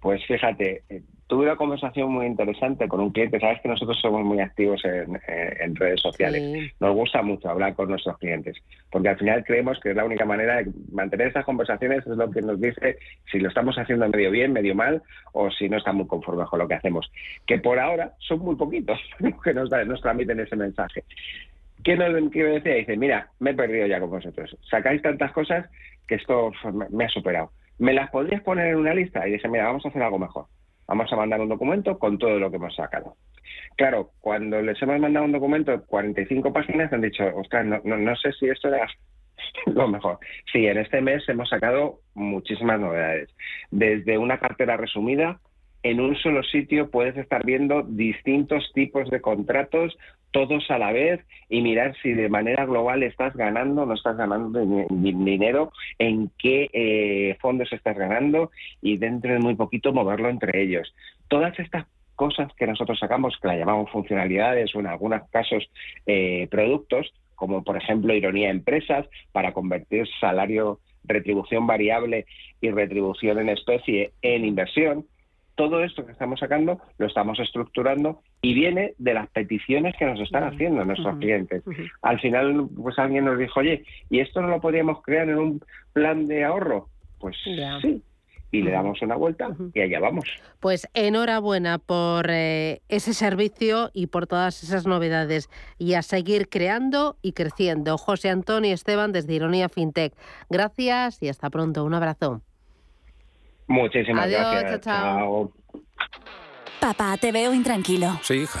Pues fíjate, eh, tuve una conversación muy interesante con un cliente. Sabes que nosotros somos muy activos en, redes sociales. Nos gusta mucho hablar con nuestros clientes, porque al final creemos que es la única manera de mantener esas conversaciones, es lo que nos dice si lo estamos haciendo medio bien, medio mal, o si no estamos muy conformes con lo que hacemos. Que por ahora son muy poquitos que nos, nos transmiten ese mensaje. ¿Qué nos decía? Dice, mira, me he perdido ya con vosotros. Sacáis tantas cosas que esto me ha superado. ¿Me las podrías poner en una lista? Y dice, mira, vamos a hacer algo mejor vamos a mandar un documento con todo lo que hemos sacado. Claro, cuando les hemos mandado un documento de 45 páginas, han dicho, ostras, no, no, sé si esto era lo mejor. Sí, en este mes hemos sacado muchísimas novedades. Desde una cartera resumida, en un solo sitio puedes estar viendo distintos tipos de contratos, todos a la vez, y mirar si de manera global estás ganando o no estás ganando dinero, en qué eh, fondos estás ganando, y dentro de muy poquito moverlo entre ellos. Todas estas cosas que nosotros sacamos, que la llamamos funcionalidades o en algunos casos eh, productos, como por ejemplo ironía empresas, para convertir salario, retribución variable y retribución en especie en inversión, todo esto que estamos sacando lo estamos estructurando y viene de las peticiones que nos están haciendo nuestros clientes. Al final, pues alguien nos dijo, oye, ¿y esto no lo podríamos crear en un plan de ahorro? Pues sí, y le damos una vuelta y allá vamos. Pues enhorabuena por eh, ese servicio y por todas esas novedades y a seguir creando y creciendo. José Antonio Esteban desde Ironía FinTech. Gracias y hasta pronto. Un abrazo. Muchísimas gracias. chao. Papá, te veo intranquilo. Sí, hija.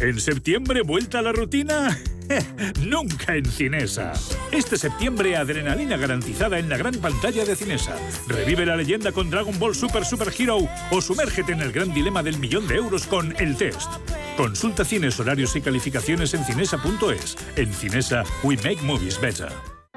¿En septiembre vuelta a la rutina? Nunca en Cinesa. Este septiembre adrenalina garantizada en la gran pantalla de Cinesa. Revive la leyenda con Dragon Ball Super Super Hero o sumérgete en el gran dilema del millón de euros con El Test. Consulta cines, horarios y calificaciones en cinesa.es. En Cinesa, we make movies better.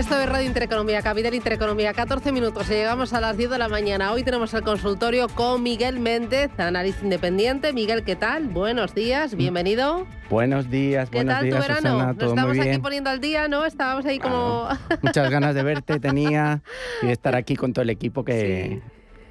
Esto es Radio Intereconomía, Capital Intereconomía, 14 minutos y llegamos a las 10 de la mañana. Hoy tenemos el consultorio con Miguel Méndez, analista independiente. Miguel, ¿qué tal? Buenos días, bienvenido. Buenos días, ¿Qué buenos tal días, tu verano? Susana, Nos estamos aquí poniendo al día, ¿no? Estábamos ahí como... Muchas ganas de verte tenía y de estar aquí con todo el equipo que...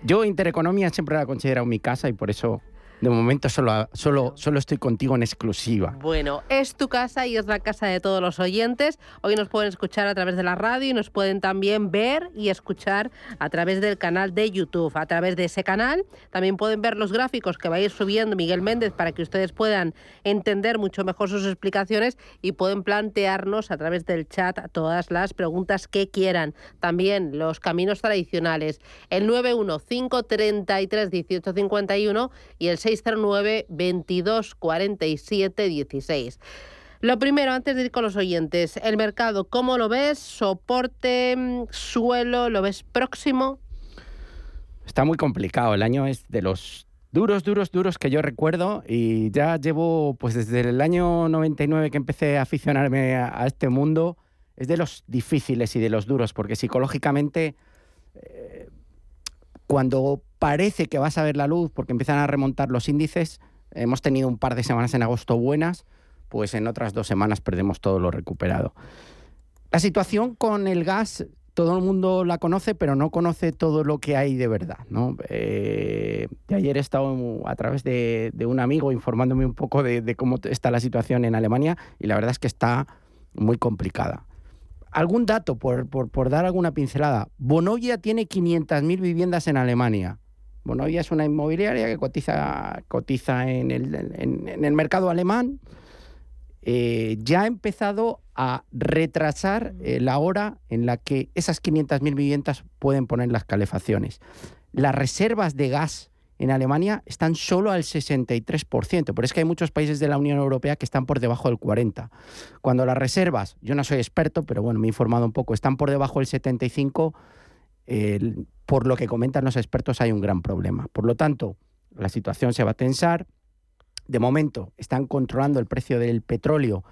Yo Intereconomía siempre la he considerado mi casa y por eso de momento solo, solo, solo estoy contigo en exclusiva. Bueno, es tu casa y es la casa de todos los oyentes. Hoy nos pueden escuchar a través de la radio y nos pueden también ver y escuchar a través del canal de YouTube. A través de ese canal también pueden ver los gráficos que va a ir subiendo Miguel Méndez para que ustedes puedan entender mucho mejor sus explicaciones y pueden plantearnos a través del chat todas las preguntas que quieran. También los caminos tradicionales. El 91533 1851 y el 609 22 47 16. Lo primero, antes de ir con los oyentes, el mercado, ¿cómo lo ves? ¿Soporte, mm, suelo? ¿Lo ves próximo? Está muy complicado, el año es de los duros, duros, duros que yo recuerdo y ya llevo, pues desde el año 99 que empecé a aficionarme a, este mundo, es de los difíciles y de los duros, porque psicológicamente eh, cuando parece que vas a ver la luz porque empiezan a remontar los índices, hemos tenido un par de semanas en agosto buenas, pues en otras dos semanas perdemos todo lo recuperado. La situación con el gas, todo el mundo la conoce, pero no conoce todo lo que hay de verdad. ¿no? Eh, ayer he estado a través de, un amigo informándome un poco de, cómo está la situación en Alemania y la verdad es que está muy complicada. Algún dato, por dar alguna pincelada. Bonovia tiene 500.000 viviendas en Alemania. Bonovia es una inmobiliaria que cotiza, cotiza en, el, en, en el mercado alemán. Eh, ya ha empezado a retrasar eh, la hora en la que esas 500.000 viviendas pueden poner las calefacciones. Las reservas de gas en Alemania están solo al 63%, pero es que hay muchos países de la Unión Europea que están por debajo del 40%. Cuando las reservas, yo no soy experto, pero bueno, me he informado un poco, están por debajo del 75%, por lo que comentan los expertos hay un gran problema. Por lo tanto, la situación se va a tensar. De momento, están controlando el precio del petróleo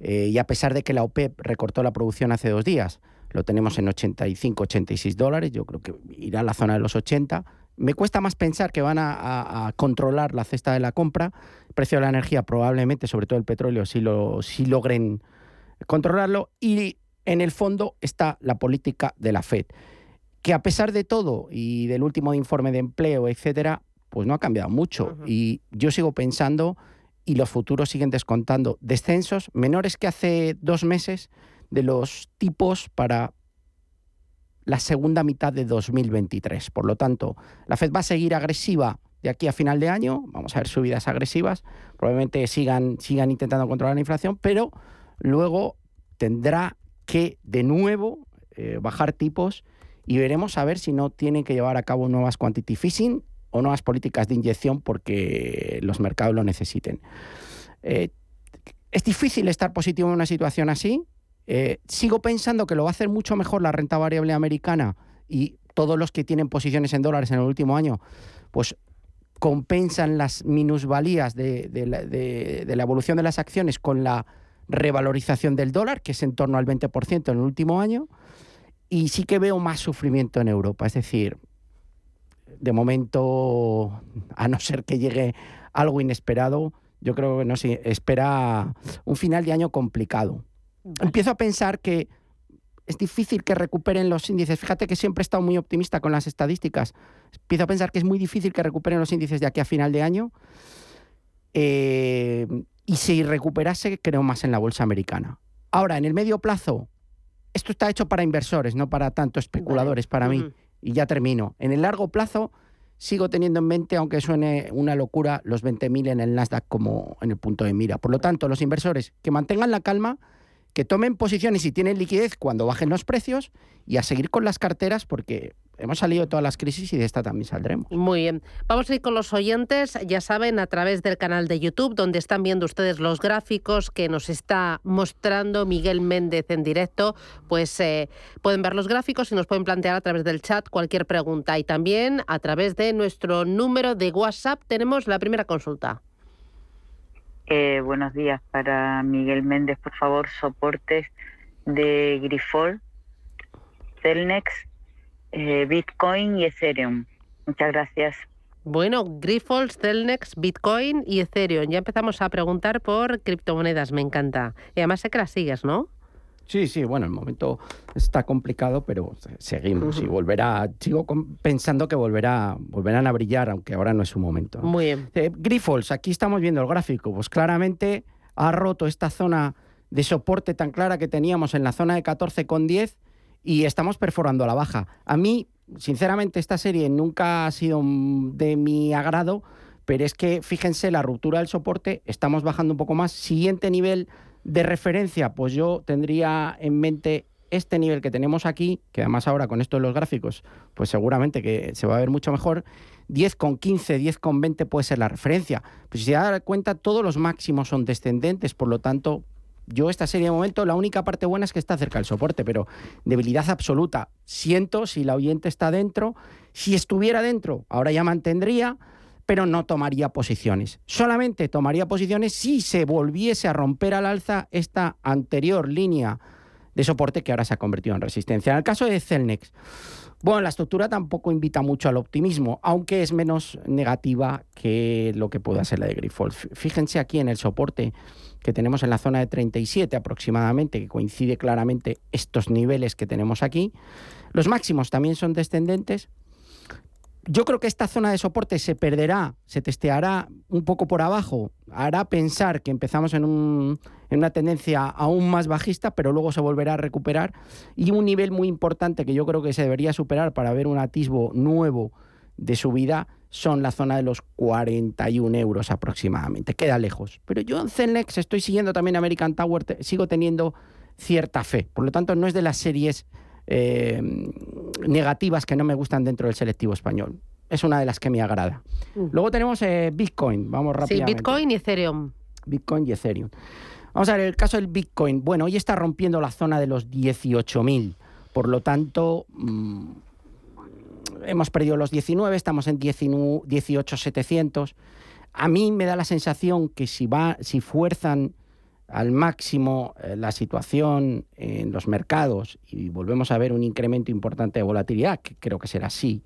eh, y a pesar de que la OPEP recortó la producción hace dos días, lo tenemos en 85, 86 dólares, yo creo que irá a la zona de los 80, me cuesta más pensar que van a, controlar la cesta de la compra. El precio de la energía probablemente, sobre todo el petróleo, si, lo, si logren controlarlo. Y en el fondo está la política de la Fed, que a pesar de todo y del último informe de empleo, etcétera, pues no ha cambiado mucho. Y yo sigo pensando, y los futuros siguen descontando descensos menores que hace dos meses de los tipos para la segunda mitad de 2023. Por lo tanto, la Fed va a seguir agresiva de aquí a final de año. Vamos a ver subidas agresivas. Probablemente sigan, sigan intentando controlar la inflación, pero luego tendrá que de nuevo eh, bajar tipos y veremos a ver si no tienen que llevar a cabo nuevas quantity fishing o nuevas políticas de inyección porque los mercados lo necesiten. Eh, es difícil estar positivo en una situación así. Eh, sigo pensando que lo va a hacer mucho mejor la renta variable americana y todos los que tienen posiciones en dólares en el último año, pues compensan las minusvalías de, la, evolución de las acciones con la revalorización del dólar, que es en torno al 20% en el último año, y sí que veo más sufrimiento en Europa. Es decir, de momento, a no ser que llegue algo inesperado, yo creo que no se espera un final de año complicado. Empiezo a pensar que es difícil que recuperen los índices. Fíjate que siempre he estado muy optimista con las estadísticas. Empiezo a pensar que es muy difícil que recuperen los índices de aquí a final de año. Eh, y si recuperase, creo más en la bolsa americana. Ahora, en el medio plazo, esto está hecho para inversores, no para tanto especuladores, para mí. Y ya termino. En el largo plazo, sigo teniendo en mente, aunque suene una locura, los 20.000 en el Nasdaq como en el punto de mira. Por lo tanto, los inversores que mantengan la calma que tomen posiciones y tienen liquidez cuando bajen los precios y a seguir con las carteras porque hemos salido de todas las crisis y de esta también saldremos. Muy bien. Vamos a ir con los oyentes, ya saben, a través del canal de YouTube, donde están viendo ustedes los gráficos que nos está mostrando Miguel Méndez en directo, pues eh, pueden ver los gráficos y nos pueden plantear a través del chat cualquier pregunta. Y también a través de nuestro número de WhatsApp tenemos la primera consulta. Eh, buenos días para Miguel Méndez, por favor, soportes de Grifol, Celnex, eh, Bitcoin y Ethereum. Muchas gracias. Bueno, Grifols, Celnex, Bitcoin y Ethereum. Ya empezamos a preguntar por criptomonedas, me encanta. Y además sé que las sigues, ¿no? Sí, sí, bueno, el momento está complicado, pero seguimos y volverá, sigo pensando que volverá, volverán a brillar, aunque ahora no es su momento. Muy bien. Eh, Grifols, aquí estamos viendo el gráfico, pues claramente ha roto esta zona de soporte tan clara que teníamos en la zona de 14,10 y estamos perforando a la baja. A mí, sinceramente, esta serie nunca ha sido de mi agrado, pero es que fíjense la ruptura del soporte, estamos bajando un poco más. Siguiente nivel de referencia, pues yo tendría en mente este nivel que tenemos aquí, que además ahora con esto de los gráficos, pues seguramente que se va a ver mucho mejor. 10,15, 10,20 puede ser la referencia. Pues si se da cuenta, todos los máximos son descendentes, por lo tanto, yo esta serie de momento, la única parte buena es que está cerca del soporte, pero debilidad absoluta. Siento si la oyente está dentro. Si estuviera dentro, ahora ya mantendría pero no tomaría posiciones. Solamente tomaría posiciones si se volviese a romper al alza esta anterior línea de soporte que ahora se ha convertido en resistencia. En el caso de Celnex, bueno, la estructura tampoco invita mucho al optimismo, aunque es menos negativa que lo que pueda ser la de Grifols. Fíjense aquí en el soporte que tenemos en la zona de 37 aproximadamente, que coincide claramente estos niveles que tenemos aquí. Los máximos también son descendentes, yo creo que esta zona de soporte se perderá, se testeará un poco por abajo, hará pensar que empezamos en, una tendencia aún más bajista, pero luego se volverá a recuperar. Y un nivel muy importante que yo creo que se debería superar para ver un atisbo nuevo de subida son la zona de los 41 euros aproximadamente. Queda lejos. Pero yo en Celnex estoy siguiendo también American Tower, sigo teniendo cierta fe. Por lo tanto, no es de las series eh, negativas que no me gustan dentro del selectivo español. es una de las que me agrada. Mm. Luego tenemos eh, Bitcoin, vamos Sí, rápidamente. Bitcoin y Ethereum. Bitcoin y Ethereum. Vamos a ver, el caso del Bitcoin. Bueno, hoy está rompiendo la zona de los 18.000. Por lo tanto, mm, hemos perdido los 19, estamos en 19 18.700. A mí me da la sensación que si, va, si fuerzan al máximo eh, la situación en los mercados y volvemos a ver un incremento importante de volatilidad, que creo que será así,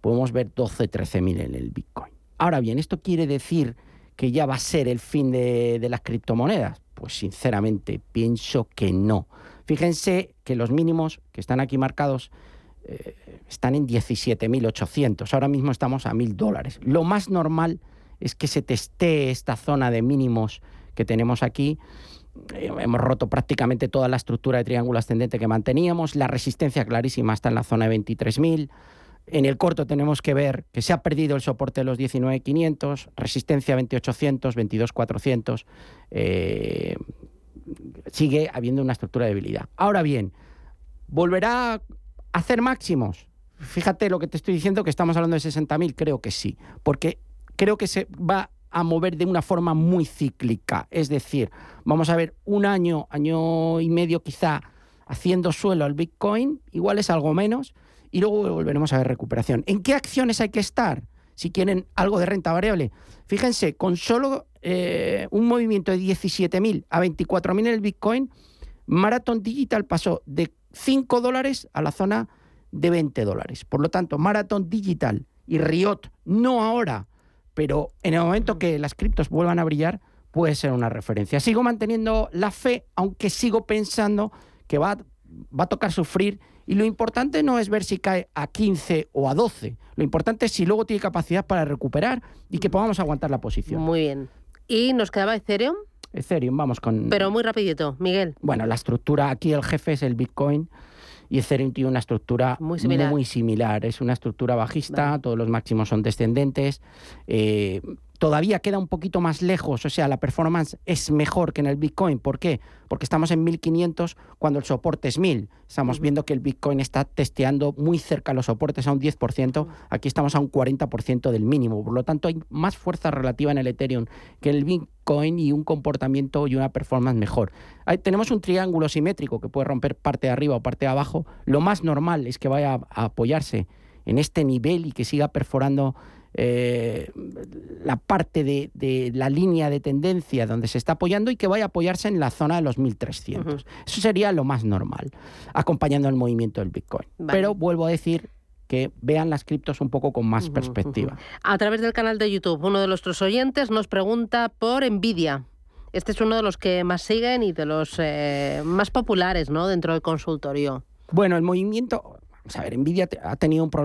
podemos ver 12, 13 mil en el Bitcoin. Ahora bien, ¿esto quiere decir que ya va a ser el fin de las criptomonedas? Pues sinceramente pienso que no. Fíjense que los mínimos que están aquí marcados eh, están en 17.800. Ahora mismo estamos a 1.000 dólares. Lo más normal es que se testee esta zona de mínimos que tenemos aquí. Eh, hemos roto prácticamente toda la estructura de triángulo ascendente que manteníamos. La resistencia clarísima está en la zona de 23.000. En el corto tenemos que ver que se ha perdido el soporte de los 19.500, resistencia 2800, 22.400. Eh, sigue habiendo una estructura de debilidad. Ahora bien, ¿volverá hacer máximos? Fíjate lo que te estoy diciendo, que estamos hablando de 60.000, creo que sí, porque creo que se va a mover de una forma muy cíclica. Es decir, vamos a ver un año, año y medio quizá haciendo suelo al Bitcoin, igual es algo menos, y luego volveremos a ver recuperación. ¿En qué acciones hay que estar? Si quieren algo de renta variable. Fíjense, con solo eh, un movimiento de 17.000 a 24.000 en el Bitcoin, Marathon Digital pasó de 5 dólares a la zona de 20 dólares. Por lo tanto, Marathon Digital y Riot, no ahora, pero en el momento que las criptos vuelvan a brillar, puede ser una referencia. Sigo manteniendo la fe, aunque sigo pensando que va, va a tocar sufrir. Y lo importante no es ver si cae a 15 o a 12. Lo importante es si luego tiene capacidad para recuperar y que podamos aguantar la posición. Muy bien. ¿Y nos quedaba Ethereum? Ethereum, vamos con... Pero muy rapidito, Miguel. Bueno, la estructura, aquí el jefe es el Bitcoin y Ethereum tiene una estructura Muy similar. muy similar. Es una estructura bajista, todos los máximos son descendentes. eh, todavía queda un poquito más lejos, o sea, la performance es mejor que en el Bitcoin. ¿Por qué? Porque estamos en 1500 cuando el soporte es 1000. Estamos viendo que el Bitcoin está testeando muy cerca los soportes a un 10%, aquí estamos a un 40% del mínimo. Por lo tanto, hay más fuerza relativa en el Ethereum que en el Bitcoin y un comportamiento y una performance mejor. Ahí tenemos un triángulo simétrico que puede romper parte de arriba o parte de abajo. Lo más normal es que vaya a apoyarse en este nivel y que siga perforando eh, la parte de, de la línea de tendencia donde se está apoyando y que vaya a apoyarse en la zona de los 1300. Eso sería lo más normal, acompañando el movimiento del Bitcoin. Vale. Pero vuelvo a decir que vean las criptos un poco con más perspectiva. A través del canal de YouTube, uno de nuestros oyentes nos pregunta por Nvidia. Este es uno de los que más siguen y de los eh, más populares ¿no? dentro del consultorio. Bueno, el movimiento, vamos a ver, Nvidia ha tenido un problema